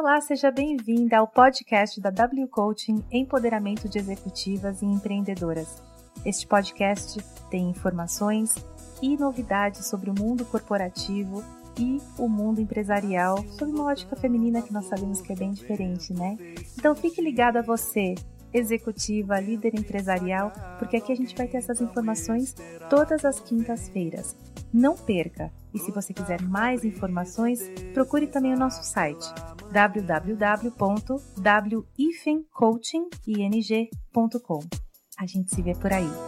Olá, seja bem-vinda ao podcast da W Coaching Empoderamento de Executivas e Empreendedoras. Este podcast tem informações e novidades sobre o mundo corporativo e o mundo empresarial sob uma ótica feminina que nós sabemos que é bem diferente, né? Então fique ligado a você, executiva, líder empresarial, porque aqui a gente vai ter essas informações todas as quintas-feiras. Não perca! E se você quiser mais informações, procure também o nosso site www.wifencoaching.com. A gente se vê por aí.